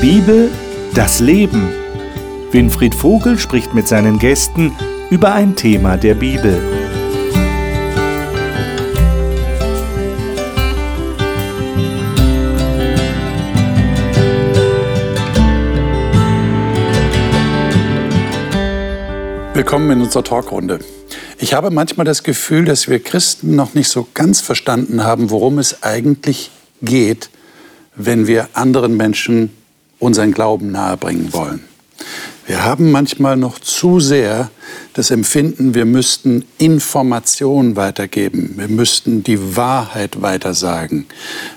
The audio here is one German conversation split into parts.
Bibel, das Leben. Winfried Vogel spricht mit seinen Gästen über ein Thema der Bibel. Willkommen in unserer Talkrunde. Ich habe manchmal das Gefühl, dass wir Christen noch nicht so ganz verstanden haben, worum es eigentlich geht, wenn wir anderen Menschen unseren Glauben nahebringen wollen. Wir haben manchmal noch zu sehr das Empfinden, wir müssten Informationen weitergeben, wir müssten die Wahrheit weitersagen,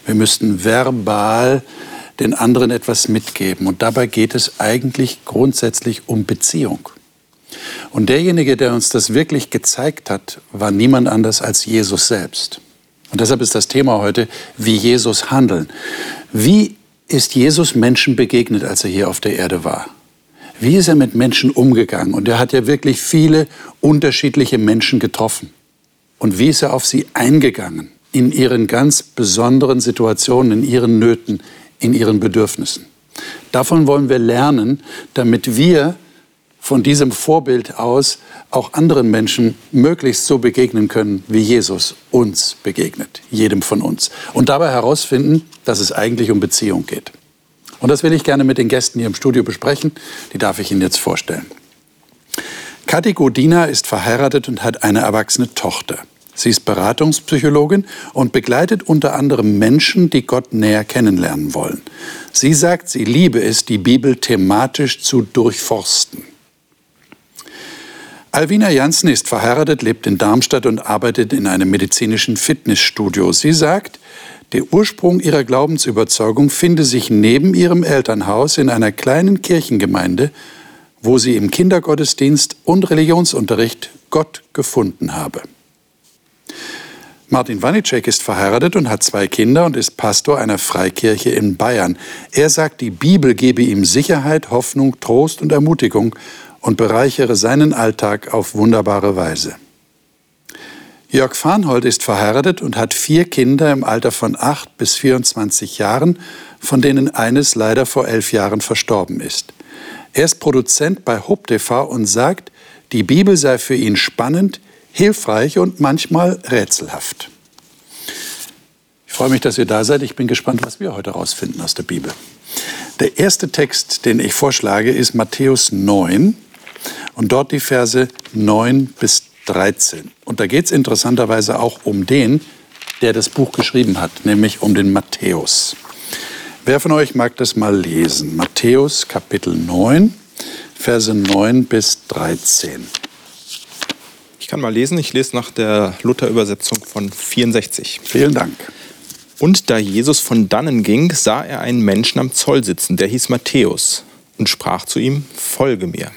wir müssten verbal den anderen etwas mitgeben. Und dabei geht es eigentlich grundsätzlich um Beziehung. Und derjenige, der uns das wirklich gezeigt hat, war niemand anders als Jesus selbst. Und deshalb ist das Thema heute, wie Jesus handeln. Wie ist Jesus Menschen begegnet, als er hier auf der Erde war? Wie ist er mit Menschen umgegangen? Und er hat ja wirklich viele unterschiedliche Menschen getroffen. Und wie ist er auf sie eingegangen? In ihren ganz besonderen Situationen, in ihren Nöten, in ihren Bedürfnissen. Davon wollen wir lernen, damit wir von diesem Vorbild aus auch anderen Menschen möglichst so begegnen können, wie Jesus uns begegnet, jedem von uns. Und dabei herausfinden, dass es eigentlich um Beziehung geht. Und das will ich gerne mit den Gästen hier im Studio besprechen. Die darf ich Ihnen jetzt vorstellen. Kathi Godina ist verheiratet und hat eine erwachsene Tochter. Sie ist Beratungspsychologin und begleitet unter anderem Menschen, die Gott näher kennenlernen wollen. Sie sagt, sie liebe es, die Bibel thematisch zu durchforsten. Alvina Janssen ist verheiratet, lebt in Darmstadt und arbeitet in einem medizinischen Fitnessstudio. Sie sagt, der Ursprung ihrer Glaubensüberzeugung finde sich neben ihrem Elternhaus in einer kleinen Kirchengemeinde, wo sie im Kindergottesdienst und Religionsunterricht Gott gefunden habe. Martin Wanicek ist verheiratet und hat zwei Kinder und ist Pastor einer Freikirche in Bayern. Er sagt, die Bibel gebe ihm Sicherheit, Hoffnung, Trost und Ermutigung und bereichere seinen Alltag auf wunderbare Weise. Jörg Farnhold ist verheiratet und hat vier Kinder im Alter von 8 bis 24 Jahren, von denen eines leider vor elf Jahren verstorben ist. Er ist Produzent bei Hope TV und sagt, die Bibel sei für ihn spannend, hilfreich und manchmal rätselhaft. Ich freue mich, dass ihr da seid. Ich bin gespannt, was wir heute herausfinden aus der Bibel. Der erste Text, den ich vorschlage, ist Matthäus 9, und dort die Verse 9 bis 13. Und da geht es interessanterweise auch um den, der das Buch geschrieben hat, nämlich um den Matthäus. Wer von euch mag das mal lesen? Matthäus Kapitel 9, Verse 9 bis 13. Ich kann mal lesen, ich lese nach der Luther-Übersetzung von 64. Vielen Dank. Und da Jesus von dannen ging, sah er einen Menschen am Zoll sitzen, der hieß Matthäus, und sprach zu ihm, Folge mir.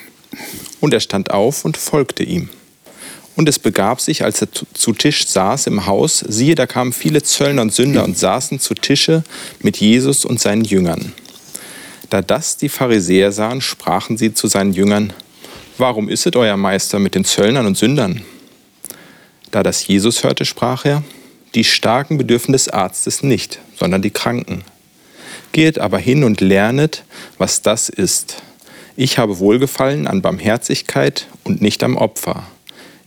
Und er stand auf und folgte ihm. Und es begab sich, als er zu Tisch saß im Haus, siehe, da kamen viele Zöllner und Sünder und saßen zu Tische mit Jesus und seinen Jüngern. Da das die Pharisäer sahen, sprachen sie zu seinen Jüngern, Warum isset euer Meister mit den Zöllnern und Sündern? Da das Jesus hörte, sprach er, Die Starken bedürfen des Arztes nicht, sondern die Kranken. Geht aber hin und lernet, was das ist. Ich habe Wohlgefallen an Barmherzigkeit und nicht am Opfer.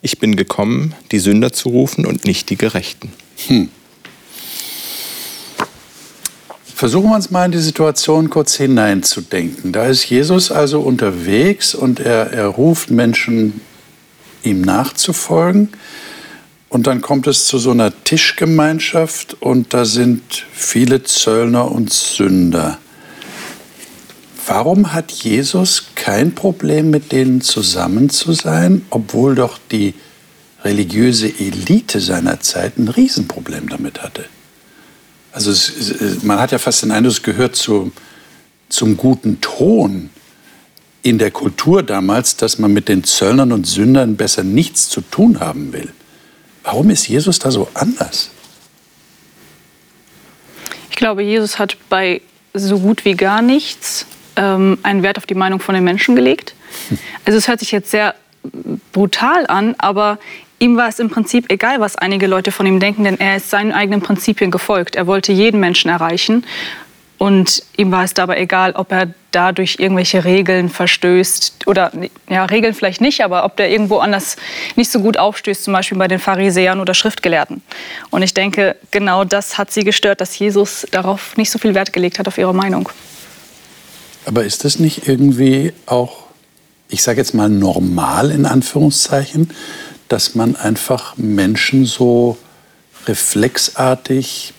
Ich bin gekommen, die Sünder zu rufen und nicht die Gerechten. Hm. Versuchen wir uns mal in die Situation kurz hineinzudenken. Da ist Jesus also unterwegs und er, er ruft Menschen, ihm nachzufolgen. Und dann kommt es zu so einer Tischgemeinschaft und da sind viele Zöllner und Sünder. Warum hat Jesus kein Problem mit denen zusammen zu sein, obwohl doch die religiöse Elite seiner Zeit ein Riesenproblem damit hatte? Also es, man hat ja fast den Eindruck, es gehört zu, zum guten Ton in der Kultur damals, dass man mit den Zöllnern und Sündern besser nichts zu tun haben will. Warum ist Jesus da so anders? Ich glaube, Jesus hat bei so gut wie gar nichts ähm, einen Wert auf die Meinung von den Menschen gelegt. Also es hört sich jetzt sehr brutal an, aber ihm war es im Prinzip egal, was einige Leute von ihm denken, denn er ist seinen eigenen Prinzipien gefolgt. Er wollte jeden Menschen erreichen Und ihm war es dabei egal, ob er dadurch irgendwelche Regeln verstößt oder ja, Regeln vielleicht nicht, aber ob der irgendwo anders nicht so gut aufstößt, zum Beispiel bei den Pharisäern oder Schriftgelehrten. Und ich denke, genau das hat sie gestört, dass Jesus darauf nicht so viel Wert gelegt hat, auf ihre Meinung. Aber ist das nicht irgendwie auch, ich sage jetzt mal normal in Anführungszeichen, dass man einfach Menschen so reflexartig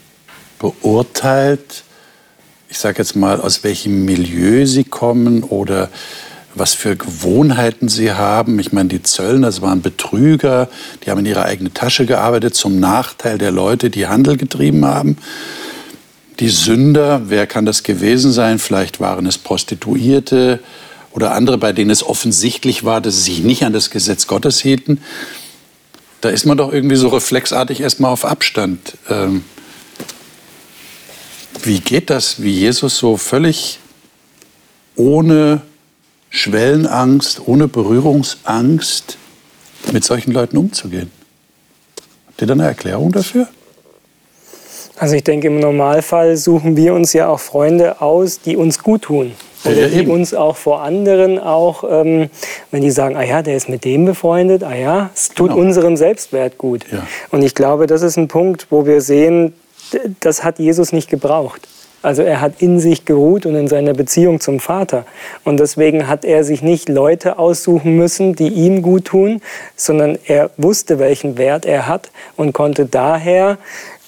beurteilt, ich sage jetzt mal, aus welchem Milieu sie kommen oder was für Gewohnheiten sie haben. Ich meine, die Zöllner, das waren Betrüger, die haben in ihre eigene Tasche gearbeitet zum Nachteil der Leute, die Handel getrieben haben. Die Sünder, wer kann das gewesen sein? Vielleicht waren es Prostituierte oder andere, bei denen es offensichtlich war, dass sie sich nicht an das Gesetz Gottes hielten. Da ist man doch irgendwie so reflexartig erstmal auf Abstand. Ähm, wie geht das, wie Jesus so völlig ohne Schwellenangst, ohne Berührungsangst mit solchen Leuten umzugehen? Habt ihr da eine Erklärung dafür? Also ich denke, im Normalfall suchen wir uns ja auch Freunde aus, die uns gut tun. Oder die uns auch vor anderen auch, ähm, wenn die sagen, ah ja, der ist mit dem befreundet, ah ja, es tut genau. unserem Selbstwert gut. Ja. Und ich glaube, das ist ein Punkt, wo wir sehen, das hat Jesus nicht gebraucht. Also er hat in sich geruht und in seiner Beziehung zum Vater. Und deswegen hat er sich nicht Leute aussuchen müssen, die ihm gut tun, sondern er wusste, welchen Wert er hat und konnte daher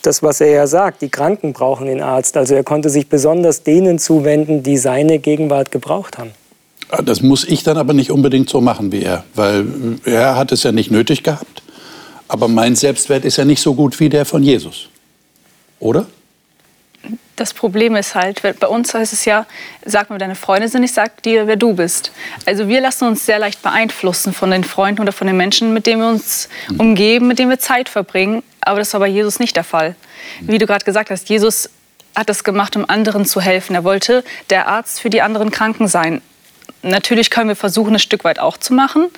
das, was er ja sagt, die Kranken brauchen den Arzt. Also er konnte sich besonders denen zuwenden, die seine Gegenwart gebraucht haben. Ah, das muss ich dann aber nicht unbedingt so machen wie er, weil er hat es ja nicht nötig gehabt. Aber mein Selbstwert ist ja nicht so gut wie der von Jesus. Oder? Das Problem ist halt, bei uns heißt es ja, sag mir, wer deine Freunde sind, ich sag dir, wer du bist. Also wir lassen uns sehr leicht beeinflussen von den Freunden oder von den Menschen, mit denen wir uns umgeben, mit denen wir Zeit verbringen. Aber das war bei Jesus nicht der Fall. Wie du gerade gesagt hast, Jesus hat das gemacht, um anderen zu helfen. Er wollte der Arzt für die anderen Kranken sein. Natürlich können wir versuchen, ein Stück weit auch zu machen,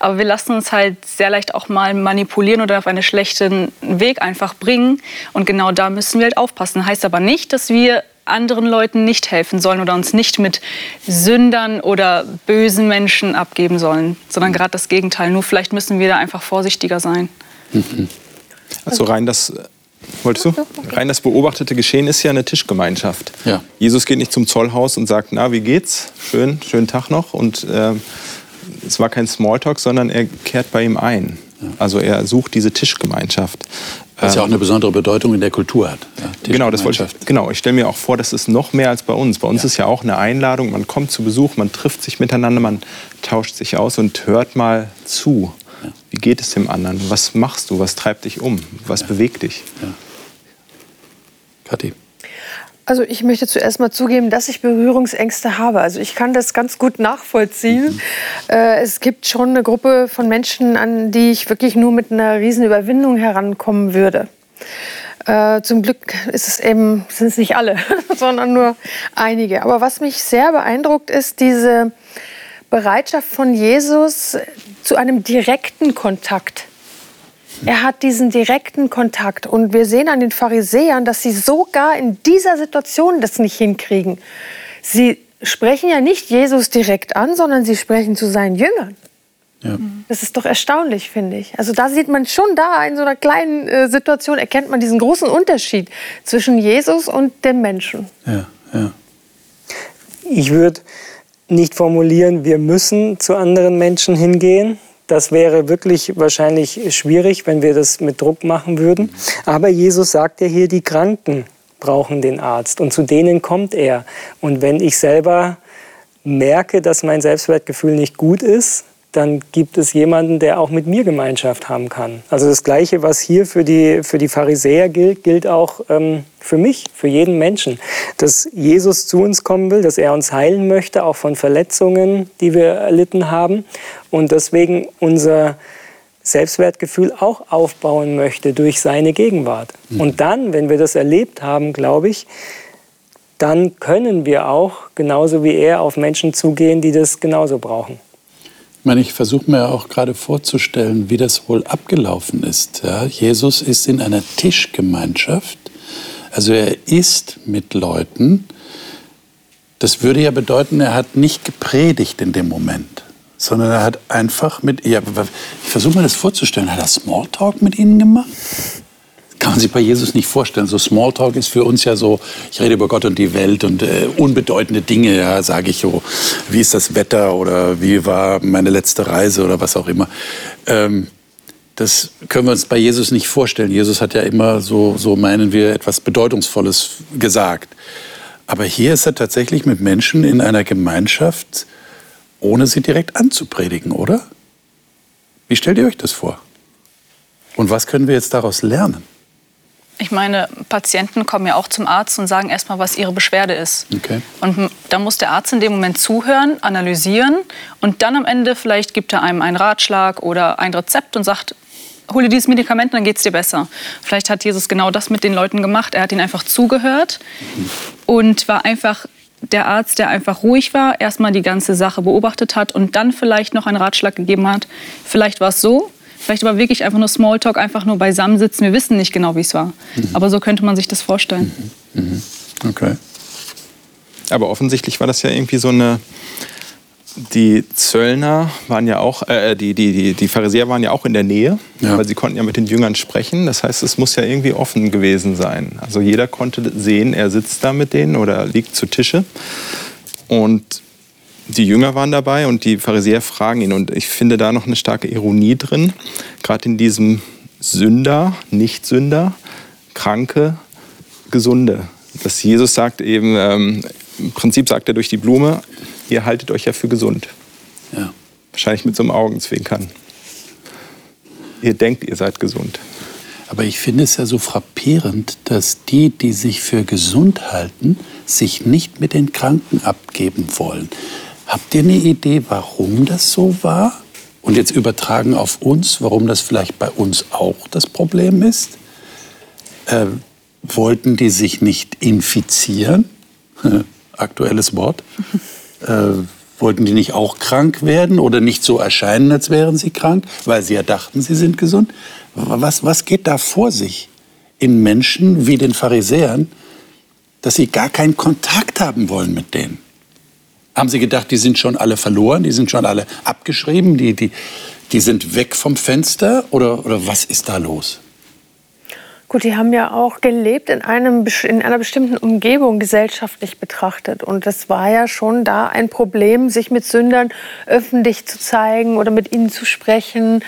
aber wir lassen uns halt sehr leicht auch mal manipulieren oder auf einen schlechten Weg einfach bringen. Und genau da müssen wir halt aufpassen. Heißt aber nicht, dass wir anderen Leuten nicht helfen sollen oder uns nicht mit Sündern oder bösen Menschen abgeben sollen, sondern gerade das Gegenteil. Nur vielleicht müssen wir da einfach vorsichtiger sein. Also rein das Wolltest du? Rein das beobachtete Geschehen ist ja eine Tischgemeinschaft. Ja. Jesus geht nicht zum Zollhaus und sagt, na, wie geht's? Schön, schönen Tag noch. Und äh, es war kein Smalltalk, sondern er kehrt bei ihm ein. Also er sucht diese Tischgemeinschaft. Was ja auch eine besondere Bedeutung in der Kultur hat. Ja, genau, das wollte ich, genau, ich stelle mir auch vor, das ist noch mehr als bei uns. Bei uns ja. ist ja auch eine Einladung, man kommt zu Besuch, man trifft sich miteinander, man tauscht sich aus und hört mal zu. Geht es dem anderen? Was machst du? Was treibt dich um? Was ja. bewegt dich? Ja. Kathi. Also ich möchte zuerst mal zugeben, dass ich Berührungsängste habe. Also ich kann das ganz gut nachvollziehen. Mhm. Äh, es gibt schon eine Gruppe von Menschen, an die ich wirklich nur mit einer riesen Überwindung herankommen würde. Äh, zum Glück ist es eben, sind es nicht alle, sondern nur einige. Aber was mich sehr beeindruckt, ist diese Bereitschaft von Jesus zu einem direkten Kontakt. Er hat diesen direkten Kontakt. Und wir sehen an den Pharisäern, dass sie sogar in dieser Situation das nicht hinkriegen. Sie sprechen ja nicht Jesus direkt an, sondern sie sprechen zu seinen Jüngern. Ja. Das ist doch erstaunlich, finde ich. Also da sieht man schon da, in so einer kleinen äh, Situation erkennt man diesen großen Unterschied zwischen Jesus und dem Menschen. Ja, ja. Ich würde nicht formulieren, wir müssen zu anderen Menschen hingehen. Das wäre wirklich wahrscheinlich schwierig, wenn wir das mit Druck machen würden. Aber Jesus sagt ja hier, die Kranken brauchen den Arzt und zu denen kommt er. Und wenn ich selber merke, dass mein Selbstwertgefühl nicht gut ist, dann gibt es jemanden, der auch mit mir Gemeinschaft haben kann. Also das Gleiche, was hier für die, für die Pharisäer gilt, gilt auch ähm, für mich, für jeden Menschen. Dass Jesus zu uns kommen will, dass er uns heilen möchte, auch von Verletzungen, die wir erlitten haben. Und deswegen unser Selbstwertgefühl auch aufbauen möchte durch seine Gegenwart. Mhm. Und dann, wenn wir das erlebt haben, glaube ich, dann können wir auch, genauso wie er, auf Menschen zugehen, die das genauso brauchen. Ich meine, ich versuche mir auch gerade vorzustellen, wie das wohl abgelaufen ist. Ja, Jesus ist in einer Tischgemeinschaft, also er ist mit Leuten, Das würde ja bedeuten, er hat nicht gepredigt in dem Moment, sondern er hat einfach mit, ja, ich versuche mir das vorzustellen, hat er Smalltalk mit ihnen gemacht? Kann man sich bei Jesus nicht vorstellen. So Smalltalk ist für uns ja so, ich rede über Gott und die Welt und äh, unbedeutende Dinge, ja, sage ich so, wie ist das Wetter oder wie war meine letzte Reise oder was auch immer. Ähm, das können wir uns bei Jesus nicht vorstellen. Jesus hat ja immer, so, so meinen wir, etwas Bedeutungsvolles gesagt. Aber hier ist er tatsächlich mit Menschen in einer Gemeinschaft, ohne sie direkt anzupredigen, oder? Wie stellt ihr euch das vor? Und was können wir jetzt daraus lernen? Ich meine, Patienten kommen ja auch zum Arzt und sagen erstmal, was ihre Beschwerde ist. Okay. Und da muss der Arzt in dem Moment zuhören, analysieren und dann am Ende vielleicht gibt er einem einen Ratschlag oder ein Rezept und sagt, hol dir dieses Medikament, dann geht es dir besser. Vielleicht hat Jesus genau das mit den Leuten gemacht. Er hat ihnen einfach zugehört und war einfach der Arzt, der einfach ruhig war, erstmal die ganze Sache beobachtet hat und dann vielleicht noch einen Ratschlag gegeben hat. Vielleicht war es so, vielleicht aber wirklich einfach nur Smalltalk, einfach nur beisammensitzen. Wir wissen nicht genau, wie es war. Mhm. Aber so könnte man sich das vorstellen. Mhm. Mhm. Okay. Aber offensichtlich war das ja irgendwie so eine die Zöllner waren ja auch, äh, die, die, die, die Pharisäer waren ja auch in der Nähe, ja. weil sie konnten ja mit den Jüngern sprechen. Das heißt, es muss ja irgendwie offen gewesen sein. Also jeder konnte sehen, er sitzt da mit denen oder liegt zu Tische. Und die Jünger waren dabei und die Pharisäer fragen ihn. Und ich finde da noch eine starke Ironie drin, gerade in diesem Sünder, Nicht-Sünder, Kranke, Gesunde. Dass Jesus sagt eben, ähm, im Prinzip sagt er durch die Blume, ihr haltet euch ja für gesund. Ja. Wahrscheinlich mit so einem Augenzwinkern. Ihr denkt, ihr seid gesund. Aber ich finde es ja so frappierend, dass die, die sich für gesund halten, sich nicht mit den Kranken abgeben wollen. Habt ihr eine Idee, warum das so war? Und jetzt übertragen auf uns, warum das vielleicht bei uns auch das Problem ist? Äh, wollten die sich nicht infizieren? Aktuelles Wort. Äh, wollten die nicht auch krank werden oder nicht so erscheinen, als wären sie krank, weil sie ja dachten, sie sind gesund? Was, was geht da vor sich in Menschen wie den Pharisäern, dass sie gar keinen Kontakt haben wollen mit denen? Haben sie gedacht, die sind schon alle verloren, die sind schon alle abgeschrieben, die, die, die sind weg vom Fenster? Oder, oder was ist da los? Gut, die haben ja auch gelebt in, einem, in einer bestimmten Umgebung gesellschaftlich betrachtet. Und das war ja schon da ein Problem, sich mit Sündern öffentlich zu zeigen oder mit ihnen zu sprechen.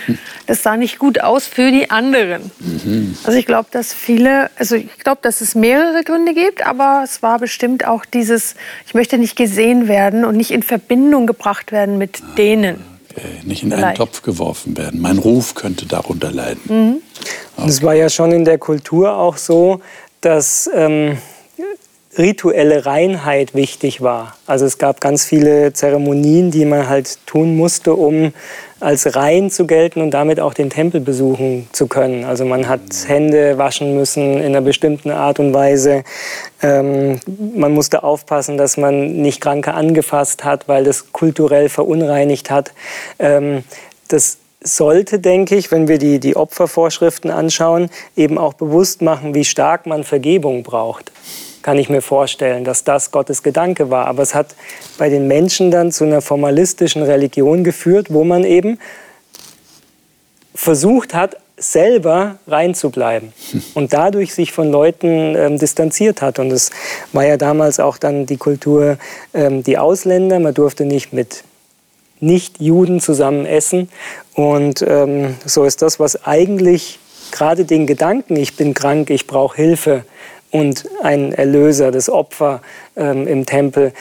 Das sah nicht gut aus für die anderen. Mhm. Also ich glaube, dass viele, also ich glaube, dass es mehrere Gründe gibt, aber es war bestimmt auch dieses, ich möchte nicht gesehen werden und nicht in Verbindung gebracht werden mit ah. denen nicht in Vielleicht. einen Topf geworfen werden. Mein Ruf könnte darunter leiden. Mhm. Okay. Es war ja schon in der Kultur auch so, dass ähm, rituelle Reinheit wichtig war. Also es gab ganz viele Zeremonien, die man halt tun musste, um als rein zu gelten und damit auch den Tempel besuchen zu können. Also man hat Hände waschen müssen in einer bestimmten Art und Weise. Ähm, man musste aufpassen, dass man nicht Kranke angefasst hat, weil das kulturell verunreinigt hat. Ähm, das sollte, denke ich, wenn wir die, die Opfervorschriften anschauen, eben auch bewusst machen, wie stark man Vergebung braucht kann ich mir vorstellen, dass das Gottes Gedanke war. Aber es hat bei den Menschen dann zu einer formalistischen Religion geführt, wo man eben versucht hat, selber reinzubleiben und dadurch sich von Leuten ähm, distanziert hat. Und es war ja damals auch dann die Kultur, ähm, die Ausländer, man durfte nicht mit Nicht-Juden zusammen essen. Und ähm, so ist das, was eigentlich gerade den Gedanken, ich bin krank, ich brauche Hilfe, und ein Erlöser, das Opfer ähm, im Tempel.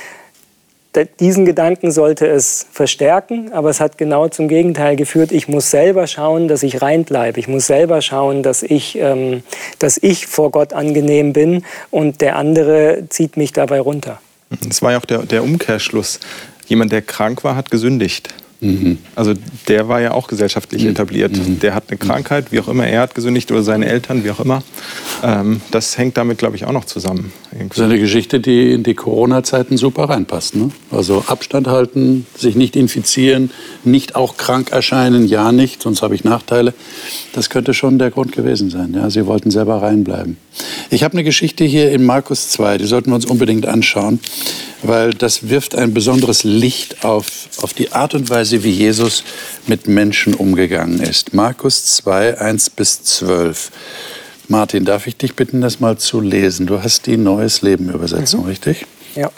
Diesen Gedanken sollte es verstärken, aber es hat genau zum Gegenteil geführt. Ich muss selber schauen, dass ich rein bleibe. Ich muss selber schauen, dass ich, ähm, dass ich vor Gott angenehm bin und der andere zieht mich dabei runter. Das war ja auch der, der Umkehrschluss. Jemand, der krank war, hat gesündigt. Mhm. Also der war ja auch gesellschaftlich mhm. etabliert. Mhm. Der hat eine Krankheit, wie auch immer, er hat gesündigt oder seine Eltern, wie auch immer. Ähm, das hängt damit, glaube ich, auch noch zusammen. Das ist eine Geschichte, die in die Corona-Zeiten super reinpasst. Ne? Also Abstand halten, sich nicht infizieren, nicht auch krank erscheinen, ja nicht, sonst habe ich Nachteile. Das könnte schon der Grund gewesen sein. Ja? Sie wollten selber reinbleiben. Ich habe eine Geschichte hier in Markus 2, die sollten wir uns unbedingt anschauen, weil das wirft ein besonderes Licht auf, auf die Art und Weise, wie Jesus mit Menschen umgegangen ist. Markus 2, 1 bis 12. Martin, darf ich dich bitten, das mal zu lesen? Du hast die Neues Leben Übersetzung, mhm. richtig? Ja.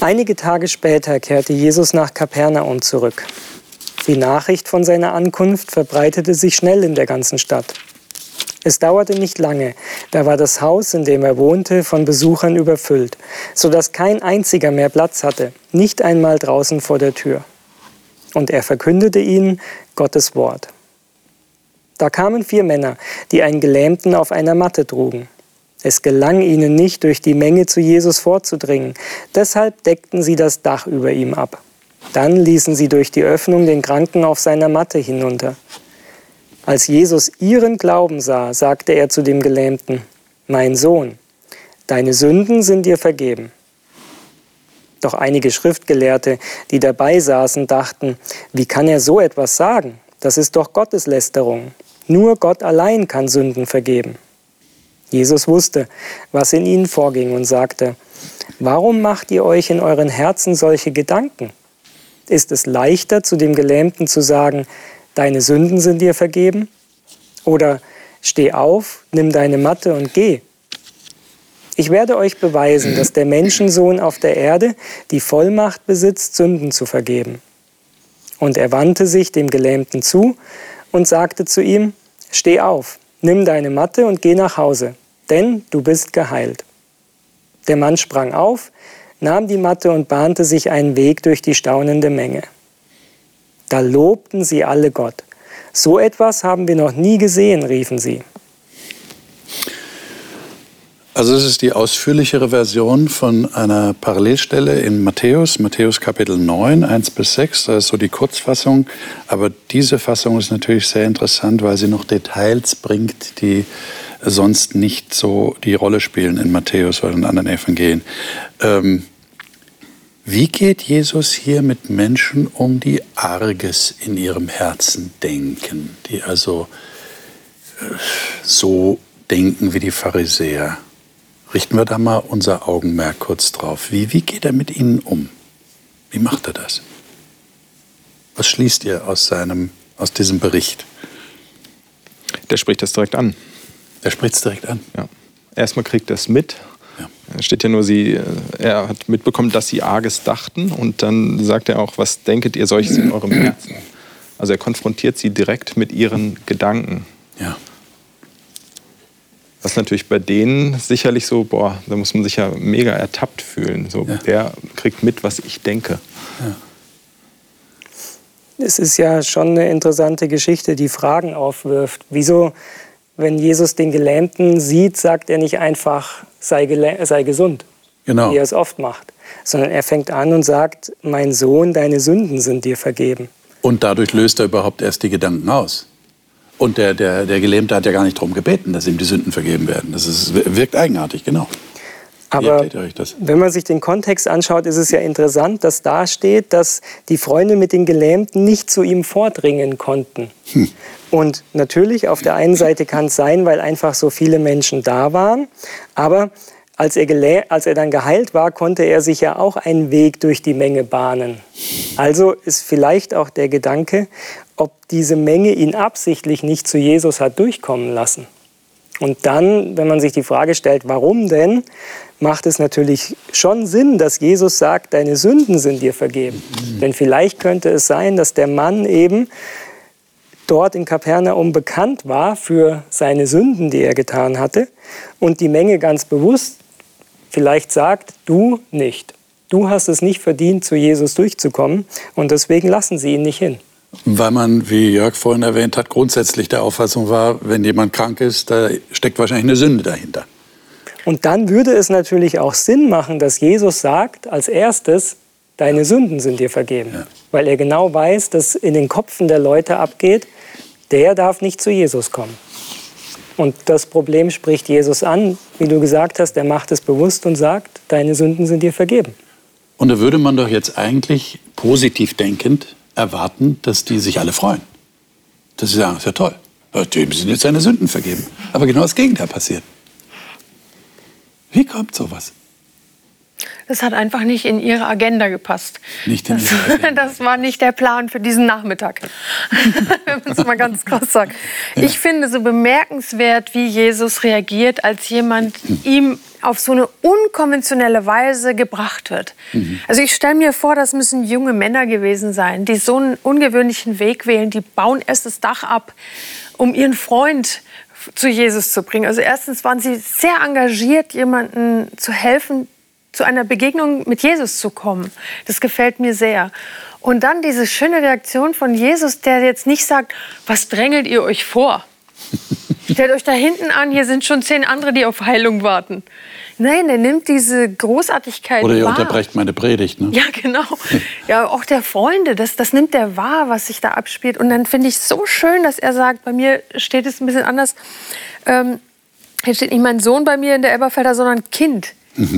Einige Tage später kehrte Jesus nach Kapernaum zurück. Die Nachricht von seiner Ankunft verbreitete sich schnell in der ganzen Stadt. Es dauerte nicht lange, da war das Haus, in dem er wohnte, von Besuchern überfüllt, so dass kein einziger mehr Platz hatte, nicht einmal draußen vor der Tür. Und er verkündete ihnen Gottes Wort. Da kamen vier Männer, die einen Gelähmten auf einer Matte trugen. Es gelang ihnen nicht, durch die Menge zu Jesus vorzudringen. Deshalb deckten sie das Dach über ihm ab. Dann ließen sie durch die Öffnung den Kranken auf seiner Matte hinunter. Als Jesus ihren Glauben sah, sagte er zu dem Gelähmten, Mein Sohn, deine Sünden sind dir vergeben. Doch einige Schriftgelehrte, die dabei saßen, dachten, wie kann er so etwas sagen? Das ist doch Gotteslästerung. Nur Gott allein kann Sünden vergeben. Jesus wusste, was in ihnen vorging und sagte, Warum macht ihr euch in euren Herzen solche Gedanken? Ist es leichter, zu dem Gelähmten zu sagen, deine Sünden sind dir vergeben? Oder steh auf, nimm deine Matte und geh. Ich werde euch beweisen, dass der Menschensohn auf der Erde die Vollmacht besitzt, Sünden zu vergeben. Und er wandte sich dem Gelähmten zu und sagte zu ihm, Steh auf, nimm deine Matte und geh nach Hause, denn du bist geheilt. Der Mann sprang auf, nahm die Matte und bahnte sich einen Weg durch die staunende Menge. Da lobten sie alle Gott. So etwas haben wir noch nie gesehen, riefen sie. Also es ist die ausführlichere Version von einer Parallelstelle in Matthäus, Matthäus Kapitel 9, 1 bis 6, das ist so die Kurzfassung. Aber diese Fassung ist natürlich sehr interessant, weil sie noch Details bringt, die sonst nicht so die Rolle spielen in Matthäus oder in anderen Evangelien. Ähm, wie geht Jesus hier mit Menschen um, die Arges in ihrem Herzen denken, die also äh, so denken wie die Pharisäer? Richten wir da mal unser Augenmerk kurz drauf. Wie, wie geht er mit ihnen um? Wie macht er das? Was schließt ihr aus, seinem, aus diesem Bericht? Der spricht das direkt an. Der spricht es direkt an. Ja. Erstmal kriegt er es mit. Ja. Steht ja nur, sie, äh, er hat mitbekommen, dass sie Arges dachten. Und dann sagt er auch, was denket ihr solches in eurem Herzen? Also er konfrontiert sie direkt mit ihren Gedanken. Ja. Was natürlich bei denen sicherlich so, boah, da muss man sich ja mega ertappt fühlen. So, ja. Der kriegt mit, was ich denke. Ja. Es ist ja schon eine interessante Geschichte, die Fragen aufwirft. Wieso, wenn Jesus den Gelähmten sieht, sagt er nicht einfach, sei, sei gesund, genau. wie er es oft macht, sondern er fängt an und sagt, mein Sohn, deine Sünden sind dir vergeben. Und dadurch löst er überhaupt erst die Gedanken aus. Und der, der, der Gelähmte hat ja gar nicht darum gebeten, dass ihm die Sünden vergeben werden. Das ist, wirkt eigenartig, genau. Aber wenn man sich den Kontext anschaut, ist es ja interessant, dass da steht, dass die Freunde mit den Gelähmten nicht zu ihm vordringen konnten. Hm. Und natürlich, auf der einen Seite kann es sein, weil einfach so viele Menschen da waren. Aber als er, als er dann geheilt war, konnte er sich ja auch einen Weg durch die Menge bahnen. Also ist vielleicht auch der Gedanke, ob diese Menge ihn absichtlich nicht zu Jesus hat durchkommen lassen. Und dann, wenn man sich die Frage stellt, warum denn, macht es natürlich schon Sinn, dass Jesus sagt, deine Sünden sind dir vergeben. Denn vielleicht könnte es sein, dass der Mann eben dort in Kapernaum bekannt war für seine Sünden, die er getan hatte, und die Menge ganz bewusst vielleicht sagt, du nicht. Du hast es nicht verdient, zu Jesus durchzukommen, und deswegen lassen sie ihn nicht hin. Weil man, wie Jörg vorhin erwähnt hat, grundsätzlich der Auffassung war, wenn jemand krank ist, da steckt wahrscheinlich eine Sünde dahinter. Und dann würde es natürlich auch Sinn machen, dass Jesus sagt, als erstes, deine Sünden sind dir vergeben. Ja. Weil er genau weiß, dass in den Kopfen der Leute abgeht, der darf nicht zu Jesus kommen. Und das Problem spricht Jesus an, wie du gesagt hast, er macht es bewusst und sagt, deine Sünden sind dir vergeben. Und da würde man doch jetzt eigentlich positiv denkend erwarten, dass die sich alle freuen. Dass sie sagen, ist ja toll, dem sind jetzt seine Sünden vergeben. Aber genau das Gegenteil passiert. Wie kommt sowas? Das hat einfach nicht in ihre Agenda gepasst. Nicht in das, ihre Agenda. das war nicht der Plan für diesen Nachmittag. Wenn man es mal ganz kurz sagt. Ich finde so bemerkenswert, wie Jesus reagiert, als jemand ihm auf so eine unkonventionelle Weise gebracht wird. Also ich stelle mir vor, das müssen junge Männer gewesen sein, die so einen ungewöhnlichen Weg wählen. Die bauen erst das Dach ab, um ihren Freund zu Jesus zu bringen. Also erstens waren sie sehr engagiert, jemandem zu helfen, zu einer Begegnung mit Jesus zu kommen. Das gefällt mir sehr. Und dann diese schöne Reaktion von Jesus, der jetzt nicht sagt, was drängelt ihr euch vor? Stellt euch da hinten an, hier sind schon zehn andere, die auf Heilung warten. Nein, er nimmt diese Großartigkeit Oder ihr wahr. unterbrecht meine Predigt. Ne? Ja, genau. Ja, auch der Freunde, das, das nimmt er wahr, was sich da abspielt. Und dann finde ich so schön, dass er sagt, bei mir steht es ein bisschen anders. Ähm, hier steht nicht mein Sohn bei mir in der Elberfelder, sondern Kind.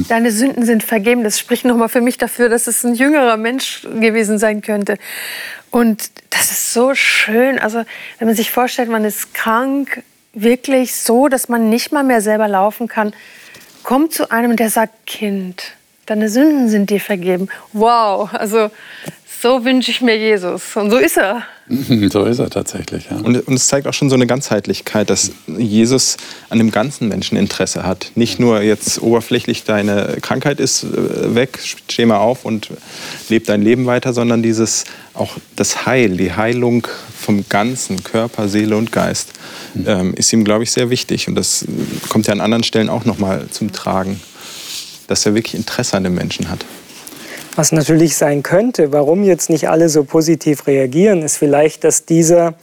Deine Sünden sind vergeben. Das spricht nochmal für mich dafür, dass es ein jüngerer Mensch gewesen sein könnte. Und das ist so schön. Also, wenn man sich vorstellt, man ist krank, wirklich so, dass man nicht mal mehr selber laufen kann, kommt zu einem, der sagt, Kind, deine Sünden sind dir vergeben. Wow, also so wünsche ich mir Jesus. Und so ist er. So ist er tatsächlich. Ja. Und, und es zeigt auch schon so eine Ganzheitlichkeit, dass Jesus an dem ganzen Menschen Interesse hat. Nicht nur jetzt oberflächlich, deine Krankheit ist äh, weg, steh mal auf und leb dein Leben weiter, sondern dieses auch das Heil, die Heilung vom ganzen Körper, Seele und Geist ähm, ist ihm, glaube ich, sehr wichtig. Und das kommt ja an anderen Stellen auch nochmal zum Tragen, dass er wirklich Interesse an dem Menschen hat. Was natürlich sein könnte, warum jetzt nicht alle so positiv reagieren, ist vielleicht, dass dieser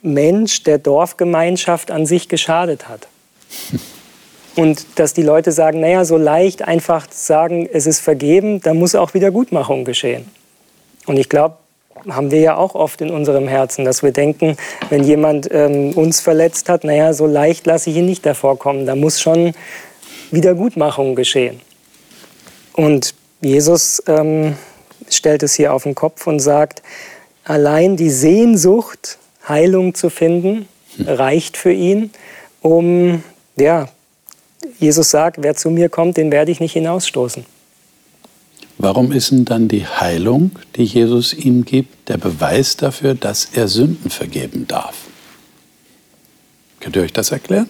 Mensch der Dorfgemeinschaft an sich geschadet hat. Und dass die Leute sagen, naja, so leicht einfach sagen, es ist vergeben, da muss auch Wiedergutmachung geschehen. Und ich glaube, haben wir ja auch oft in unserem Herzen, dass wir denken, wenn jemand ähm, uns verletzt hat, naja, so leicht lasse ich ihn nicht davor kommen, da muss schon Wiedergutmachung geschehen. Und Jesus ähm, stellt es hier auf den Kopf und sagt, allein die Sehnsucht, Heilung zu finden, reicht für ihn, um, ja, Jesus sagt, wer zu mir kommt, den werde ich nicht hinausstoßen. Warum ist denn dann die Heilung, die Jesus ihm gibt, der Beweis dafür, dass er Sünden vergeben darf? Könnt ihr euch das erklären?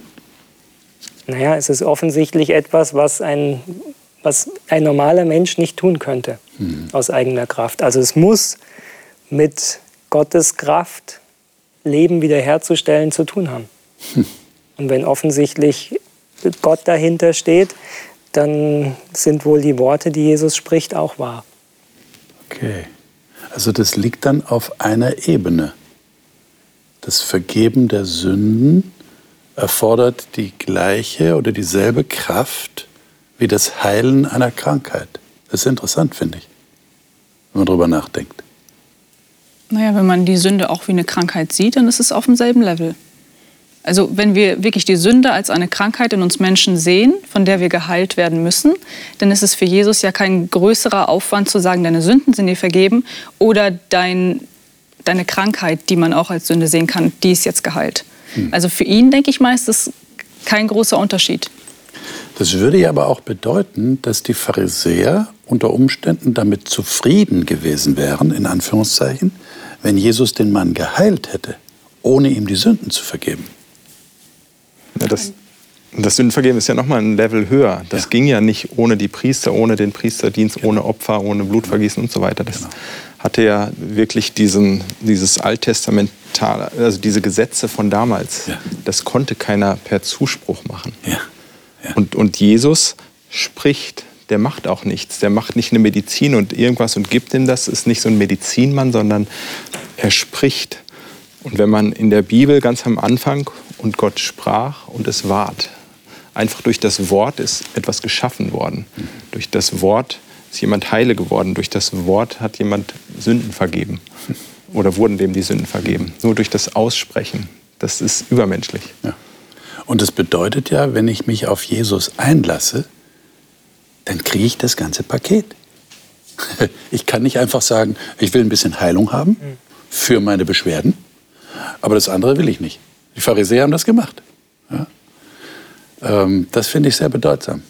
Naja, es ist offensichtlich etwas, was ein, was ein normaler Mensch nicht tun könnte aus eigener Kraft. Also es muss mit Gottes Kraft, Leben wiederherzustellen, zu tun haben. Und wenn offensichtlich Gott dahinter steht, dann sind wohl die Worte, die Jesus spricht, auch wahr. Okay. Also das liegt dann auf einer Ebene. Das Vergeben der Sünden erfordert die gleiche oder dieselbe Kraft wie das Heilen einer Krankheit. Das ist interessant, finde ich, wenn man darüber nachdenkt. Naja, wenn man die Sünde auch wie eine Krankheit sieht, dann ist es auf demselben Level. Also wenn wir wirklich die Sünde als eine Krankheit in uns Menschen sehen, von der wir geheilt werden müssen, dann ist es für Jesus ja kein größerer Aufwand zu sagen, deine Sünden sind dir vergeben oder dein, deine Krankheit, die man auch als Sünde sehen kann, die ist jetzt geheilt. Also für ihn, denke ich mal, ist das kein großer Unterschied. Das würde ja aber auch bedeuten, dass die Pharisäer unter Umständen damit zufrieden gewesen wären, in Anführungszeichen, wenn Jesus den Mann geheilt hätte, ohne ihm die Sünden zu vergeben. Ja, das, das Sündenvergeben ist ja nochmal ein Level höher. Das Ja. ging ja nicht ohne die Priester, ohne den Priesterdienst, ohne Opfer, ohne Blutvergießen und so weiter. Das Genau. hatte ja wirklich diesen, dieses alttestamentale, also diese Gesetze von damals. Ja. Das konnte keiner per Zuspruch machen. Ja. Ja. Und, und Jesus spricht, der macht auch nichts. Der macht nicht eine Medizin und irgendwas und gibt ihm das. Ist nicht so ein Medizinmann, sondern er spricht. Und wenn man in der Bibel ganz am Anfang und Gott sprach und es ward, einfach durch das Wort ist etwas geschaffen worden. Durch das Wort ist jemand heile geworden. Durch das Wort hat jemand Sünden vergeben. Oder wurden dem die Sünden vergeben. Nur durch das Aussprechen. Das ist übermenschlich. Ja. Und das bedeutet ja, wenn ich mich auf Jesus einlasse, dann kriege ich das ganze Paket. Ich kann nicht einfach sagen, ich will ein bisschen Heilung haben für meine Beschwerden, aber das andere will ich nicht. Die Pharisäer haben das gemacht. Ja? Ähm, das finde ich sehr bedeutsam.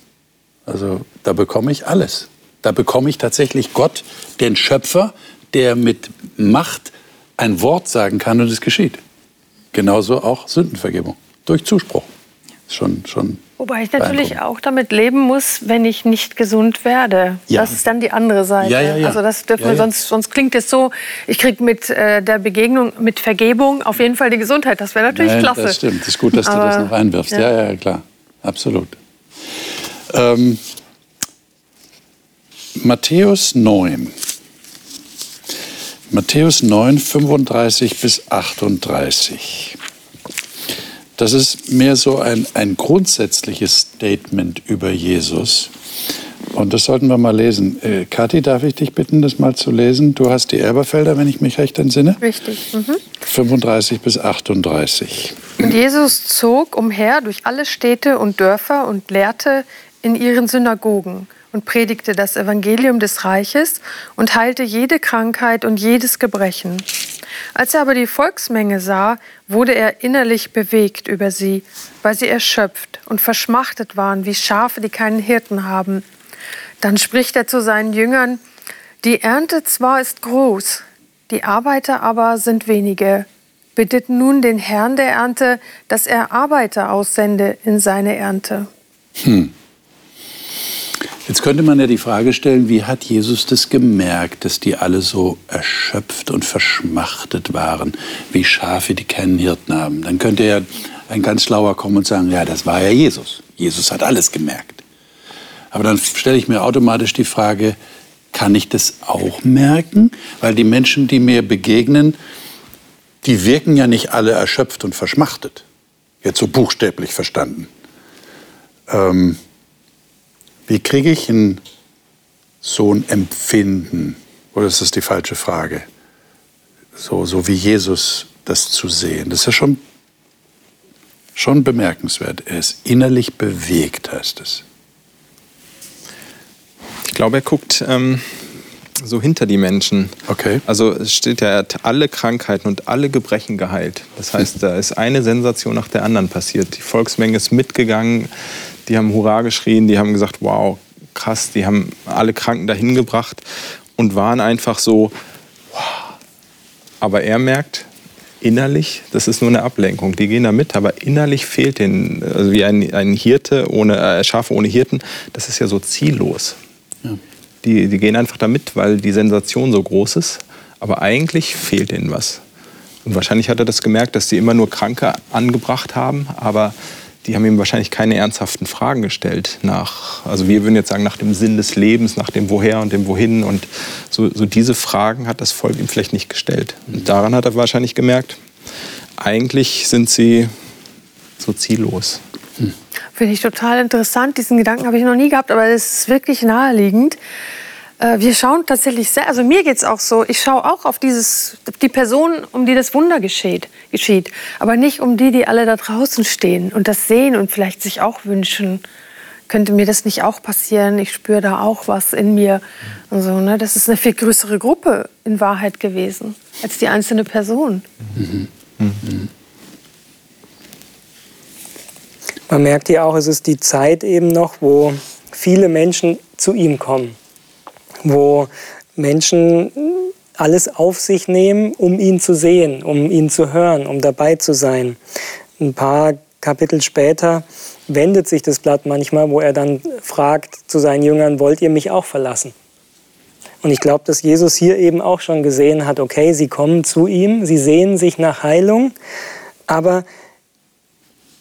Also da bekomme ich alles. Da bekomme ich tatsächlich Gott, den Schöpfer, der mit Macht ein Wort sagen kann und es geschieht. Genauso auch Sündenvergebung durch Zuspruch. Schon, schon Wobei ich natürlich auch damit leben muss, wenn ich nicht gesund werde. Ja. Das ist dann die andere Seite. Ja, ja. Also das dürfen wir sonst, sonst klingt es so, ich kriege mit äh, der Begegnung, mit Vergebung auf jeden Fall die Gesundheit. Das wäre natürlich Nein, klasse. Das stimmt. Das ist gut, dass Aber, du das noch einwirfst. Ja, ja, klar. Absolut. Ähm, Matthäus 9. Matthäus 9, 35 bis 38. Das ist mehr so ein, ein grundsätzliches Statement über Jesus. Und das sollten wir mal lesen. Äh, Kathi, darf ich dich bitten, das mal zu lesen? Du hast die Erberfelder, wenn ich mich recht entsinne. Richtig. Mhm. 35 bis 38. Und Jesus zog umher durch alle Städte und Dörfer und lehrte in ihren Synagogen und predigte das Evangelium des Reiches und heilte jede Krankheit und jedes Gebrechen. Als er aber die Volksmenge sah, wurde er innerlich bewegt über sie, weil sie erschöpft und verschmachtet waren wie Schafe, die keinen Hirten haben. Dann spricht er zu seinen Jüngern, die Ernte zwar ist groß, die Arbeiter aber sind wenige. Bittet nun den Herrn der Ernte, dass er Arbeiter aussende in seine Ernte. Hm. Jetzt könnte man ja die Frage stellen, wie hat Jesus das gemerkt, dass die alle so erschöpft und verschmachtet waren, wie Schafe, die keinen Hirten haben? Dann könnte ja ein ganz schlauer kommen und sagen, ja, das war ja Jesus. Jesus hat alles gemerkt. Aber dann stelle ich mir automatisch die Frage, kann ich das auch merken? Weil die Menschen, die mir begegnen, die wirken ja nicht alle erschöpft und verschmachtet. Jetzt so buchstäblich verstanden. Ähm, wie kriege ich ein, so ein Empfinden? Oder ist das die falsche Frage? So, so wie Jesus das zu sehen. Das ist ja schon, schon bemerkenswert. Er ist innerlich bewegt, heißt es. Ich glaube, er guckt ähm, so hinter die Menschen. Okay. Also es steht ja, er hat alle Krankheiten und alle Gebrechen geheilt. Das heißt, da ist eine Sensation nach der anderen passiert. Die Volksmenge ist mitgegangen, die haben Hurra geschrien, die haben gesagt, wow, krass, die haben alle Kranken dahin gebracht und waren einfach so, wow. Aber er merkt, innerlich, das ist nur eine Ablenkung. Die gehen da mit, aber innerlich fehlt denen, also wie ein, ein Hirte ohne, äh, Schafe ohne Hirten, das ist ja so ziellos. Ja. Die, die gehen einfach da mit, weil die Sensation so groß ist, aber eigentlich fehlt ihnen was. Und wahrscheinlich hat er das gemerkt, dass die immer nur Kranke angebracht haben, aber die haben ihm wahrscheinlich keine ernsthaften Fragen gestellt nach, also wir würden jetzt sagen, nach dem Sinn des Lebens, nach dem Woher und dem Wohin. Und so, so diese Fragen hat das Volk ihm vielleicht nicht gestellt. Und daran hat er wahrscheinlich gemerkt, eigentlich sind sie so ziellos. Hm. Finde ich total interessant. Diesen Gedanken habe ich noch nie gehabt, aber es ist wirklich naheliegend. Äh, wir schauen tatsächlich sehr, also mir geht es auch so, ich schaue auch auf dieses, die Person, um die das Wunder geschieht, geschieht, aber nicht um die, die alle da draußen stehen und das sehen und vielleicht sich auch wünschen, könnte mir das nicht auch passieren, ich spüre da auch was in mir. Und so, ne? Das ist eine viel größere Gruppe in Wahrheit gewesen, als die einzelne Person. Mhm. Mhm. Man merkt ja auch, es ist die Zeit eben noch, wo viele Menschen zu ihm kommen wo Menschen alles auf sich nehmen, um ihn zu sehen, um ihn zu hören, um dabei zu sein. Ein paar Kapitel später wendet sich das Blatt manchmal, wo er dann fragt zu seinen Jüngern, wollt ihr mich auch verlassen? Und ich glaube, dass Jesus hier eben auch schon gesehen hat, okay, sie kommen zu ihm, sie sehen sich nach Heilung, aber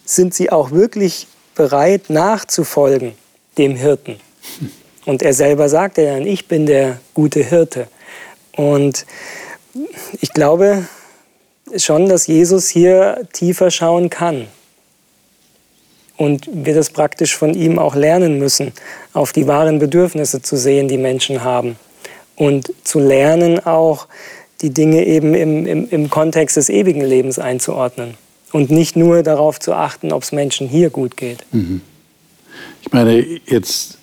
sind sie auch wirklich bereit nachzufolgen dem Hirten? Und er selber sagte dann, ich bin der gute Hirte. Und ich glaube schon, dass Jesus hier tiefer schauen kann. Und wir das praktisch von ihm auch lernen müssen, auf die wahren Bedürfnisse zu sehen, die Menschen haben. Und zu lernen auch, die Dinge eben im, im, im Kontext des ewigen Lebens einzuordnen und nicht nur darauf zu achten, ob es Menschen hier gut geht. Mhm. Ich meine, jetzt